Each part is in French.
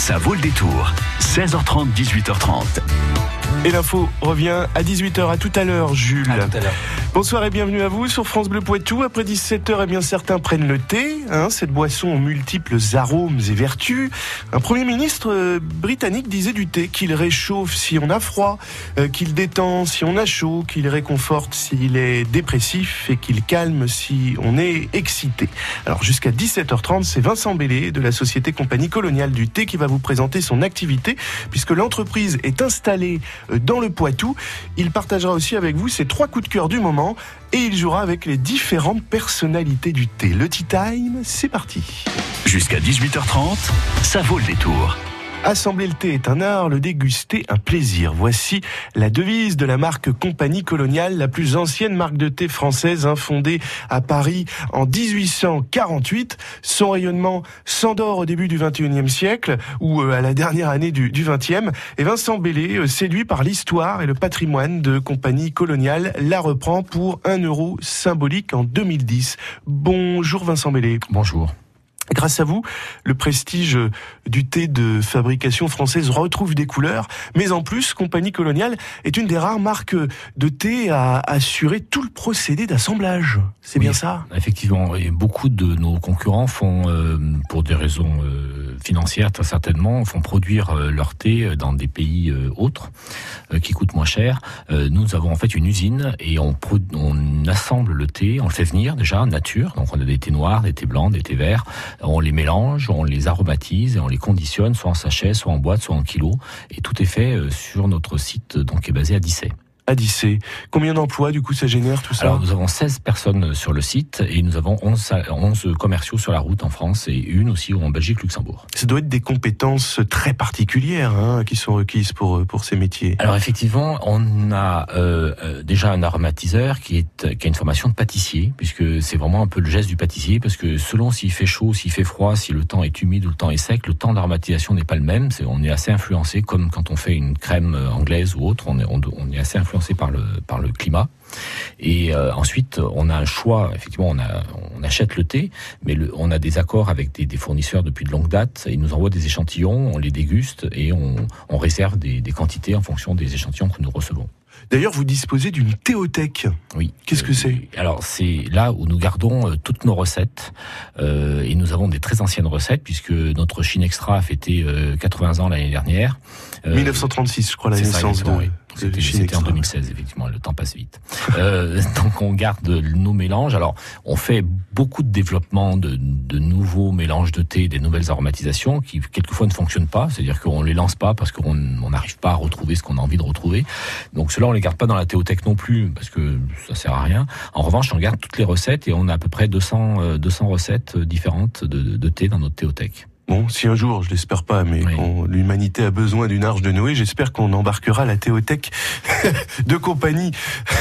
Ça vaut le détour. 16h30, 18h30. Et l'info revient à 18h. À tout à l'heure, Jules. Bonsoir et bienvenue à vous sur France Bleu Poitou. Après 17h, eh bien certains prennent le thé. Hein, cette boisson aux multiples arômes et vertus. Un Premier ministre euh, britannique disait du thé qu'il réchauffe si on a froid, euh, qu'il détend si on a chaud, qu'il réconforte s'il est dépressif et qu'il calme si on est excité. Alors jusqu'à 17h30, c'est Vincent Bellé de la société Compagnie Coloniale du Thé qui va vous présenter son activité puisque l'entreprise est installée dans le Poitou. Il partagera aussi avec vous ses trois coups de cœur du moment et il jouera avec les différentes personnalités du thé. Le Tea Time, c'est parti. Jusqu'à 18h30, ça vaut le détour. Assembler le thé est un art, le déguster un plaisir. Voici la devise de la marque Compagnie Coloniale, la plus ancienne marque de thé française, hein, fondée à Paris en 1848. Son rayonnement s'endort au début du 21e siècle ou euh, à la dernière année du, du 20e. Et Vincent Bellé, euh, séduit par l'histoire et le patrimoine de Compagnie Coloniale, la reprend pour un euro symbolique en 2010. Bonjour Vincent Bellé. Bonjour. Grâce à vous, le prestige du thé de fabrication française retrouve des couleurs, mais en plus, Compagnie Coloniale est une des rares marques de thé à assurer tout le procédé d'assemblage. C'est Oui, bien ça? Effectivement, et beaucoup de nos concurrents font, euh, pour des raisons euh, financières très certainement, font produire euh, leur thé dans des pays euh, autres euh, qui coûtent moins cher. Euh, nous avons en fait une usine et on, assemble le thé, on le fait venir déjà nature. Donc on a des thés noirs, des thés blancs, des thés verts. On les mélange, on les aromatise et on les conditionne, soit en sachet, soit en boîte, soit en kilo. Et tout est fait euh, sur notre site, donc qui est basé à Dissay. Combien d'emplois, du coup, ça génère tout ça Alors nous avons 16 personnes sur le site et nous avons 11, sa- 11 commerciaux sur la route en France et une aussi en Belgique, Luxembourg. Ça doit être des compétences très particulières hein, qui sont requises pour, pour ces métiers. Alors effectivement, on a euh, euh, déjà un aromatiseur qui, est, qui a une formation de pâtissier, puisque c'est vraiment un peu le geste du pâtissier, parce que selon s'il fait chaud, s'il fait froid, si le temps est humide ou le temps est sec, le temps d'aromatisation n'est pas le même. On est assez influencé, comme quand on fait une crème euh, anglaise ou autre, on est, on, on est assez influencé par le, par le climat. Et euh, ensuite, on a un choix. Effectivement, on, a, on achète le thé, mais le, on a des accords avec des, des fournisseurs depuis de longue date. Ils nous envoient des échantillons, on les déguste et on, on réserve des, des quantités en fonction des échantillons que nous recevons. D'ailleurs, vous disposez d'une théothèque. Oui. Qu'est-ce que c'est? Alors c'est là où nous gardons euh, toutes nos recettes euh, et nous avons des très anciennes recettes puisque notre Chine Extra a fêté euh, 80 ans l'année dernière. Euh, 1936, je crois, la naissance de, oui. C'était en Extra. 2016, effectivement, le temps passe vite. Euh, donc on garde nos mélanges. Alors on fait beaucoup de développement de, de nouveaux mélanges de thé, des nouvelles aromatisations qui quelquefois ne fonctionnent pas, c'est-à-dire qu'on les lance pas parce qu'on on n'arrive pas à retrouver ce qu'on a envie de retrouver. Donc cela on les garde pas dans la théothèque non plus parce que ça sert à rien. En revanche on garde toutes les recettes et on a à peu près 200, euh, 200 recettes différentes de, de thé dans notre théothèque. Bon, si un jour, je l'espère pas, mais Oui. l'humanité a besoin d'une arche de Noé, j'espère qu'on embarquera la théothèque de compagnie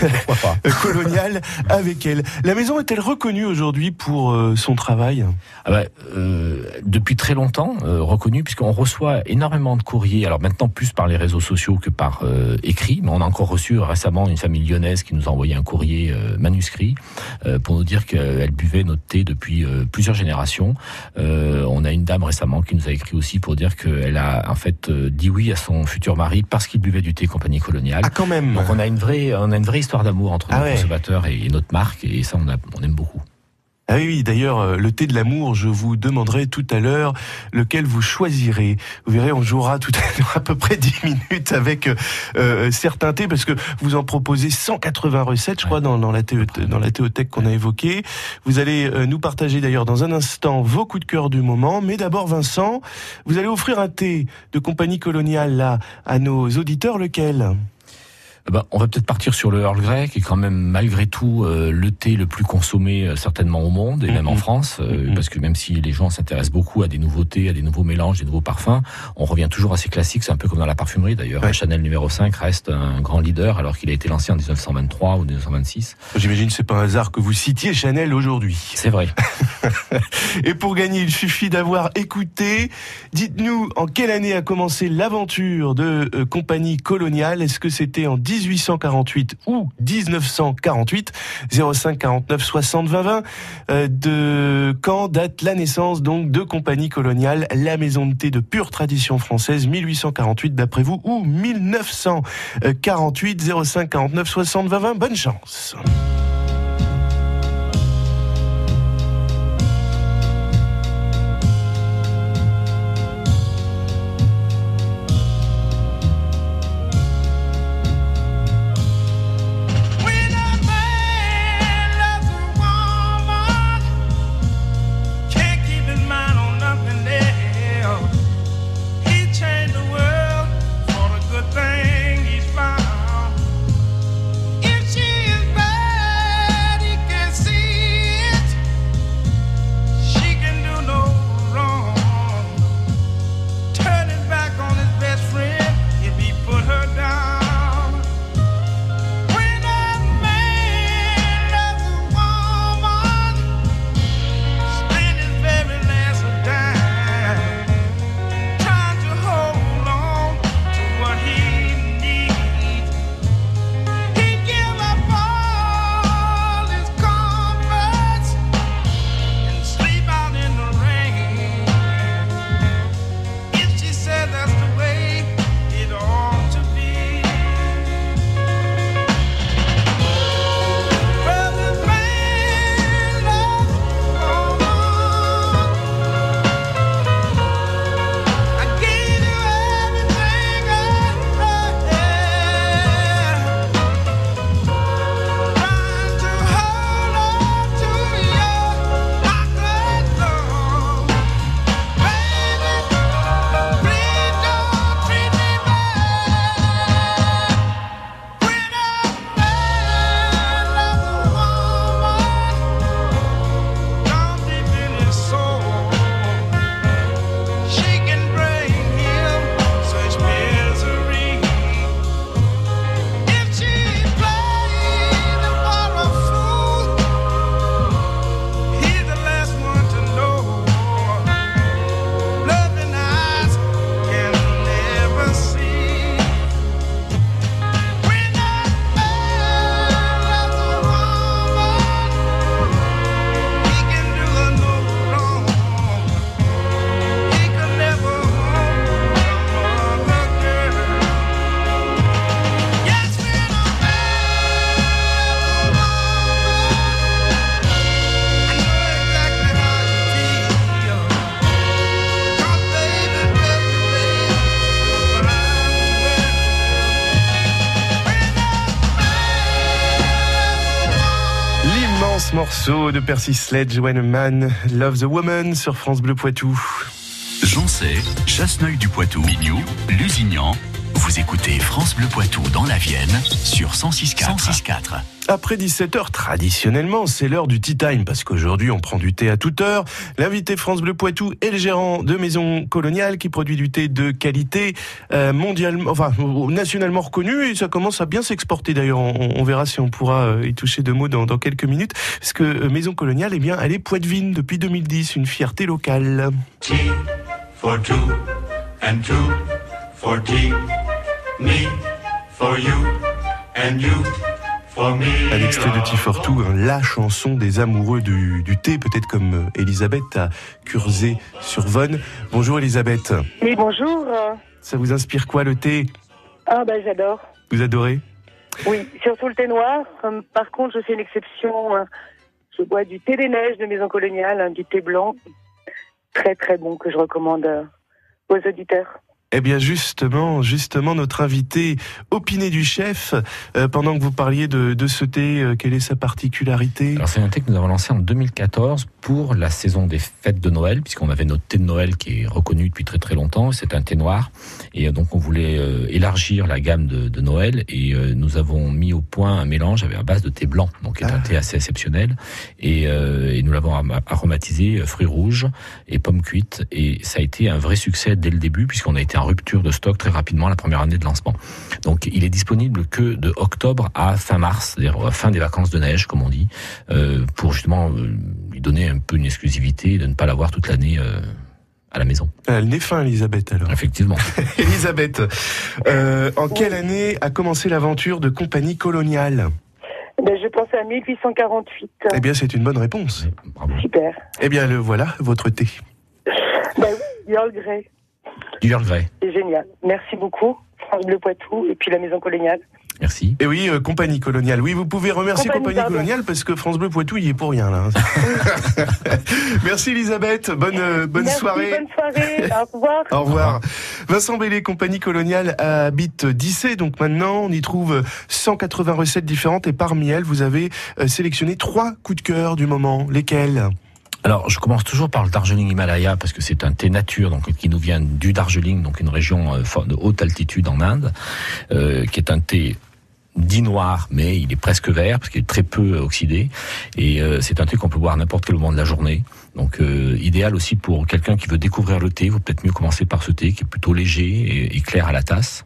coloniale avec elle. La maison est-elle reconnue aujourd'hui pour euh, son travail? Ah bah, euh, depuis très longtemps euh, reconnu puisqu'on reçoit énormément de courriers. Alors maintenant plus par les réseaux sociaux que par euh, écrit, mais on a encore reçu récemment une famille lyonnaise qui nous a envoyé un courrier manuscrit pour nous dire qu'elle buvait notre thé depuis plusieurs générations. On a une dame récemment qui nous a écrit aussi pour dire qu'elle a en fait euh, dit oui à son futur mari parce qu'il buvait du thé compagnie coloniale. Ah, quand même Donc on a une vraie, on a une vraie histoire d'amour entre Ah nos ouais. consommateurs et, et notre marque et ça on, a, on aime beaucoup. Ah oui, d'ailleurs, euh, le thé de l'amour, je vous demanderai tout à l'heure lequel vous choisirez. Vous verrez, on jouera tout à l'heure à peu près 10 minutes avec euh, euh, certains thés, parce que vous en proposez 180 recettes, je crois, dans, dans la, théo, dans la théothèque qu'on a évoquée. Vous allez euh, nous partager d'ailleurs dans un instant vos coups de cœur du moment. Mais d'abord, Vincent, vous allez offrir un thé de compagnie coloniale là à nos auditeurs, lequel? Eh ben, on va peut-être partir sur le Earl Grey, qui est quand même malgré tout euh, le thé le plus consommé euh, certainement au monde et même en Mhm. France, euh, Mhm. parce que même si les gens s'intéressent beaucoup à des nouveautés, à des nouveaux mélanges, des nouveaux parfums, on revient toujours à ces classiques. C'est un peu comme dans la parfumerie d'ailleurs. Ouais. Chanel numéro 5 reste un grand leader alors qu'il a été lancé en 1923 ou 1926. J'imagine que c'est pas un hasard que vous citiez Chanel aujourd'hui. C'est vrai. Et pour gagner, il suffit d'avoir écouté. Dites-nous en quelle année a commencé l'aventure de euh, Compagnie Coloniale? Est-ce que c'était en 1848 ou 1948. 05 49 60 20 20. de quand date la naissance donc de Compagnie Coloniale, la maison de thé de pure tradition française, 1848 d'après vous ou 1948 05 49 60 20 20. Bonne chance. De Percy Sledge, When a Man Loves a Woman sur France Bleu Poitou. Sais, Chasseneuil du Poitou, Mignou, Lusignan. Vous écoutez France Bleu Poitou dans la Vienne sur 106.4. Après 17h, traditionnellement, c'est l'heure du tea time, parce qu'aujourd'hui, on prend du thé à toute heure. L'invité France Bleu Poitou est le gérant de Maison Coloniale, qui produit du thé de qualité euh, mondialement, enfin, nationalement reconnu, et ça commence à bien s'exporter d'ailleurs. On, verra si on pourra euh, y toucher deux mots dans, quelques minutes, parce que euh, Maison Coloniale, eh bien, elle est Poitvine depuis 2010, une fierté locale. Tea for two and two for tea, me for you and you. Un extrait de Tifortou, hein, la chanson des amoureux du, thé, peut-être comme euh, Elisabeth à Curzé-sur-Vonne. Bonjour Elisabeth. Oui, bonjour. Ça vous inspire quoi le thé? Ah ben j'adore. Vous adorez? Oui, surtout le thé noir. Par contre, je fais une exception. Hein. Je bois du thé des neiges de Maison Coloniale, hein, du thé blanc. Très très bon que je recommande euh, aux auditeurs. Eh bien justement, justement, notre invité opiné du chef, euh, pendant que vous parliez de, de ce thé, euh, quelle est sa particularité? Alors c'est un thé que nous avons lancé en 2014 pour la saison des fêtes de Noël, puisqu'on avait notre thé de Noël qui est reconnu depuis très très longtemps, c'est un thé noir, et euh, donc on voulait élargir la gamme de, de Noël, et nous avons mis au point un mélange avec à base de thé blanc, donc qui est un ah. thé assez exceptionnel, et, et nous l'avons aromatisé fruits rouges et pommes cuites, et ça a été un vrai succès dès le début, puisqu'on a été rupture de stock très rapidement la première année de lancement. Donc il est disponible que de octobre à fin mars, c'est-à-dire fin des vacances de neige, comme on dit, euh, pour justement euh, lui donner un peu une exclusivité de ne pas l'avoir toute l'année. Euh, à la maison. Elle n'est fin, Elisabeth, alors. Effectivement. Elisabeth, euh, en quelle année a commencé l'aventure de Compagnie Coloniale? Ben, Je pense à 1848. Eh bien, c'est une bonne réponse. Bravo. Super. Eh bien, le voilà, votre thé. Ben oui, Earl Grey. Du Earl Grey. C'est génial. Merci beaucoup, France Bleu Poitou, et puis la Maison Coloniale. Merci. Et oui, euh, Compagnie Coloniale. Oui, vous pouvez remercier Compagnie, Coloniale parce que France Bleu Poitou, il est pour rien là. Merci Elisabeth. Bonne euh, bonne soirée. Bonne soirée. Au revoir. Au revoir. Vincent Bellé, Compagnie Coloniale habite Dissé. Donc maintenant, on y trouve 180 recettes différentes et parmi elles, vous avez euh, sélectionné trois coups de cœur du moment. Lesquels? Alors, je commence toujours par le Darjeeling Himalaya parce que c'est un thé nature, donc qui nous vient du Darjeeling, donc une région de haute altitude en Inde, euh, qui est un thé dit noir, mais il est presque vert parce qu'il est très peu oxydé. Et euh, c'est un thé qu'on peut boire à n'importe quel moment de la journée. Donc euh, idéal aussi pour quelqu'un qui veut découvrir le thé. Vaut peut-être mieux commencer par ce thé qui est plutôt léger et clair à la tasse.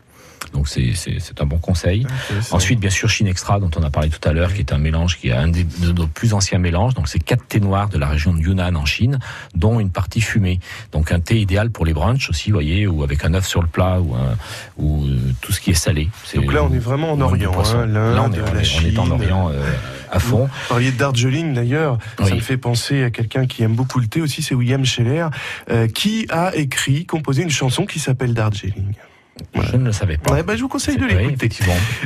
Donc c'est un bon conseil. Ensuite, bien sûr, Chine Extra, dont on a parlé tout à l'heure, qui est un mélange qui est un des, de nos plus anciens mélanges. Donc c'est quatre thés noirs de la région de Yunnan en Chine, dont une partie fumée. Donc un thé idéal pour les brunchs aussi, vous voyez, ou avec un œuf sur le plat, ou, un, ou euh, tout ce qui est salé. Donc là, on est vraiment en Orient. Hein, là, on est, on est en Orient. Euh, à fond. Vous parliez de Darjeeling d'ailleurs, ça me fait penser à quelqu'un qui aime beaucoup le thé aussi, c'est William Scheller, euh, qui a écrit, composé une chanson qui s'appelle Darjeeling. Je ne le savais pas. bah, je vous conseille de l'écouter.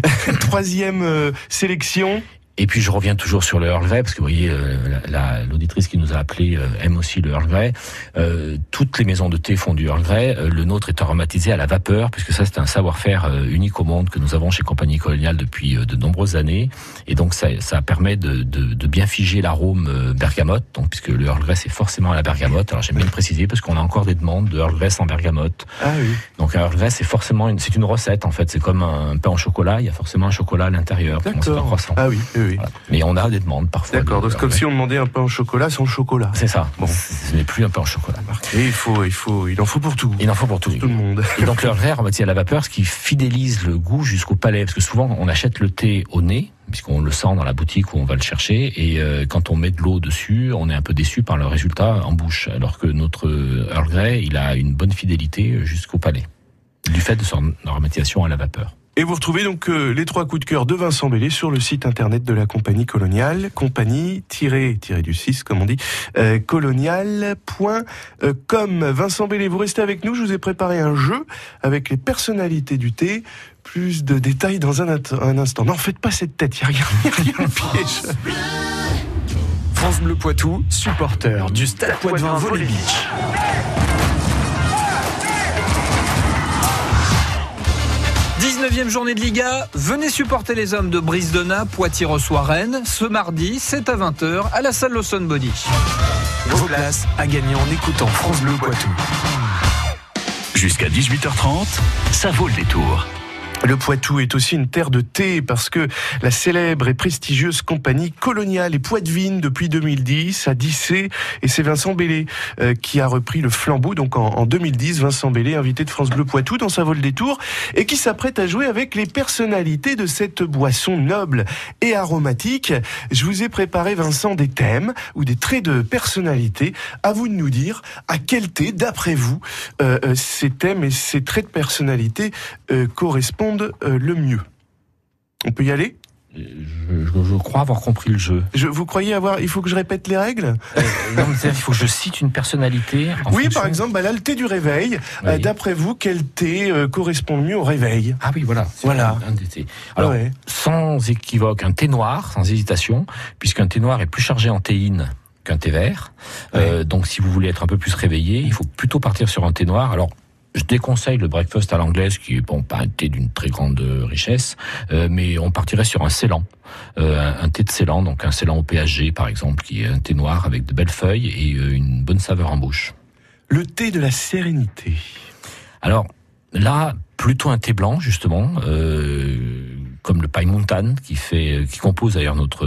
Troisième euh, sélection. Et puis je reviens toujours sur le Earl Grey, parce que vous voyez, euh, l'auditrice qui nous a appelé euh, aime aussi le Earl Grey. Euh, toutes les maisons de thé font du Earl Grey. le nôtre est aromatisé à la vapeur, puisque ça c'est un savoir-faire unique au monde que nous avons chez Compagnie Coloniale depuis de nombreuses années. Et donc ça, ça permet de, de, de bien figer l'arôme bergamote, donc puisque le Earl Grey c'est forcément à la bergamote. Alors j'aime bien le préciser, parce qu'on a encore des demandes de Earl Grey sans bergamote. Ah oui. Donc un Earl Grey c'est forcément une, c'est une recette en fait. C'est comme un, pain au chocolat, il y a forcément un chocolat à l'intérieur. D'accord. Ah oui. oui. Mais on a des demandes parfois. D'accord, donc comme si on demandait un pain au chocolat sans chocolat. C'est ça. Bon, ce n'est plus un pain au chocolat. Et il faut, il faut, il en faut pour tout. Il en faut pour tout. tout le monde. Et donc le verre à la vapeur, ce qui fidélise le goût jusqu'au palais, parce que souvent on achète le thé au nez puisqu'on le sent dans la boutique où on va le chercher. Et euh, quand on met de l'eau dessus, on est un peu déçu par le résultat en bouche. Alors que notre Earl Grey, il a une bonne fidélité jusqu'au palais, du fait de son aromatisation à la vapeur. Et vous retrouvez donc euh, les trois coups de cœur de Vincent Bellé sur le site internet de la compagnie coloniale, compagnie-du 6 comme on dit, euh, colonial.com. Vincent Bellé, vous restez avec nous, je vous ai préparé un jeu avec les personnalités du thé. Plus de détails dans un, instant. Non, faites pas cette tête, il n'y a rien, piège. France Bleu Poitou, supporter du Stade Poitvin Volley Beach. 19e journée de Liga, venez supporter les hommes de Brise-de-Na, Poitiers reçoit Rennes, ce mardi, c'est à 20h, à la salle Lawson Body. Vos places à gagner en écoutant France Bleu Poitou. Jusqu'à 18h30, ça vaut le détour. Le Poitou est aussi une terre de thé parce que la célèbre et prestigieuse compagnie coloniale et Poitvine depuis 2010 a dissé et c'est Vincent Bellé euh, qui a repris le flambeau donc en, 2010 Vincent Bellé invité de France Bleu Poitou dans sa vol des tours et qui s'apprête à jouer avec les personnalités de cette boisson noble et aromatique. Je vous ai préparé Vincent des thèmes ou des traits de personnalité. À vous de nous dire à quel thé d'après vous euh, euh, ces thèmes et ces traits de personnalité correspondent euh, le mieux. On peut y aller? Je, crois avoir compris le jeu. Je, vous croyez avoir Il faut que je répète les règles? Euh, Non, il faut que je cite une personnalité. oui, par exemple, bah là, le thé du réveil. Euh, d'après vous, quel thé correspond le mieux au réveil? Ah oui, voilà. Voilà. Un, thés. Alors, sans équivoque, un thé noir, sans hésitation, puisqu'un thé noir est plus chargé en théine qu'un thé vert. donc, si vous voulez être un peu plus réveillé, il faut plutôt partir sur un thé noir. Alors, je déconseille le breakfast à l'anglaise, qui est bon, pas un thé d'une très grande richesse, euh, mais on partirait sur un Ceylan, euh, un, thé de Ceylan, donc un Ceylan au PHG par exemple, qui est un thé noir avec de belles feuilles et euh, une bonne saveur en bouche. Le thé de la sérénité. Alors là, plutôt un thé blanc justement. Euh, comme le paille montane qui fait, qui compose d'ailleurs notre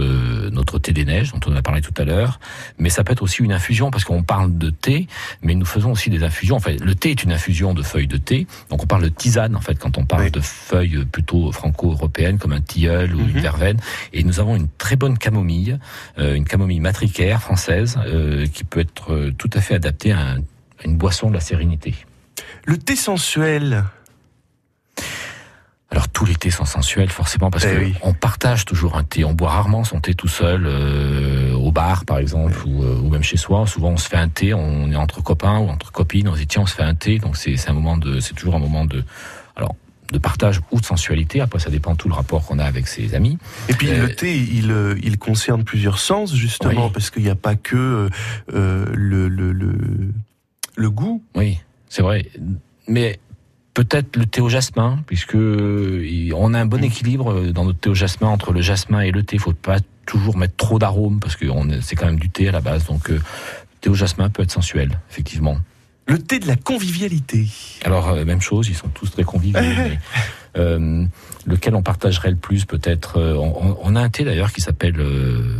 notre thé des neiges dont on a parlé tout à l'heure. Mais ça peut être aussi une infusion parce qu'on parle de thé, mais nous faisons aussi des infusions. Enfin, le thé est une infusion de feuilles de thé, donc on parle de tisane en fait quand on parle de feuilles plutôt franco-européennes comme un tilleul ou une mhm. verveine. Et nous avons une très bonne camomille, euh, une camomille matricaire française euh, qui peut être euh, tout à fait adaptée à un une boisson de la sérénité. Le thé sensuel. Alors tous les thés sont sensuels forcément parce Eh que oui. on partage toujours un thé. On boit rarement son thé tout seul euh, au bar par exemple ou, euh, ou même chez soi. Souvent on se fait un thé, on est entre copains ou entre copines, on se dit tiens on se fait un thé. Donc c'est un moment de c'est toujours un moment de alors de partage ou de sensualité. Après ça dépend de tout le rapport qu'on a avec ses amis. Et puis Euh, le thé, il, euh, il concerne plusieurs sens justement Oui. parce qu'il n'y a pas que euh, euh, le, le, le, le goût. Oui, c'est vrai. Mais peut-être le thé au jasmin, puisque il- on a un bon équilibre euh, dans notre thé au jasmin entre le jasmin et le thé. Il faut pas toujours mettre trop d'arômes parce que c'est quand même du thé à la base. Donc euh, le thé au jasmin peut être sensuel, effectivement. Le thé de la convivialité. Alors euh, même chose, ils sont tous très conviviaux. mais, euh, lequel on partagerait le plus peut-être euh, on, a un thé d'ailleurs qui s'appelle euh,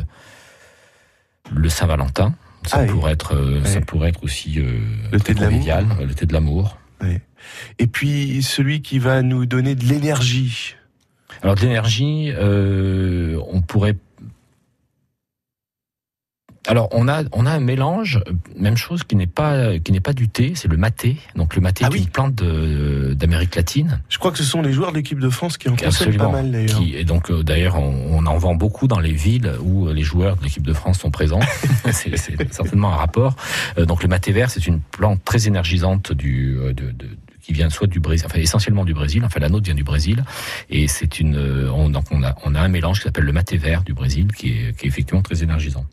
le Saint-Valentin. Ça Ah oui. pourrait être, euh, ça pourrait être aussi euh, Le thé de l'amour. convivial, euh, le thé de l'amour. Et puis celui qui va nous donner de l'énergie. Alors de l'énergie, euh, on pourrait. Alors on a on a un mélange, même chose qui n'est pas qui n'est pas du thé, c'est le maté. Donc le maté Ah est oui. une plante d'Amérique latine, Je crois que ce sont les joueurs de l'équipe de France qui en consomment pas mal d'ailleurs. Et donc euh, d'ailleurs on, on en vend beaucoup dans les villes où euh, les joueurs de l'équipe de France sont présents. c'est certainement un rapport. Euh, donc le maté vert, c'est une plante très énergisante du de, de- qui vient soit du Brésil, enfin essentiellement du Brésil. Enfin la nôtre vient du Brésil et c'est une on, donc on a on a un mélange qui s'appelle le maté vert du Brésil qui est qui est effectivement très énergisant.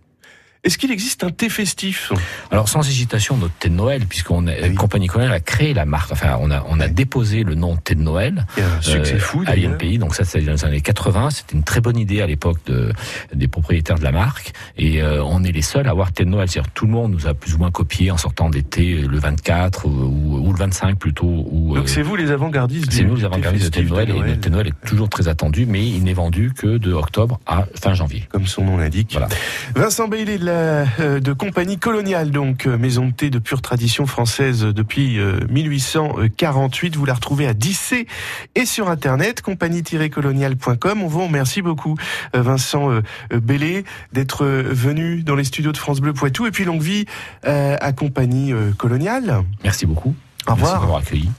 Est-ce qu'il existe un thé festif? Alors sans hésitation notre thé de Noël puisqu'on a oui. compagnie Coloniale a créé la marque. Enfin on a on a Ouais. déposé le nom thé de Noël Il y a un succès euh, fou à l'INPI. Donc ça, c'est dans les années 80. C'était une très bonne idée à l'époque de, des propriétaires de la marque. Et euh, on est les seuls à avoir thé de Noël. C'est-à-dire tout le monde nous a plus ou moins copié en sortant des thés le 24 ou, ou- ou le 25 plutôt. Ou, Donc euh, c'est vous les avant-gardistes c'est nous les avant-gardistes de thé de Noël. Et le thé de Noël est toujours très attendu, mais il n'est vendu que de octobre à fin janvier. comme son nom l'indique. Voilà. Vincent Bailey de la euh, de compagnie coloniale, donc euh, maison de thé de pure tradition française depuis euh, 1848. Vous la retrouvez à Dissé et sur internet compagnie-coloniale.com. On vous remercie beaucoup euh, Vincent euh, euh, Bailey d'être euh, venu dans les studios de France Bleu Poitou et puis longue vie euh, à compagnie euh, coloniale. Merci beaucoup. Au Merci revoir. d'avoir accueilli.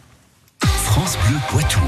France Bleu Poitou.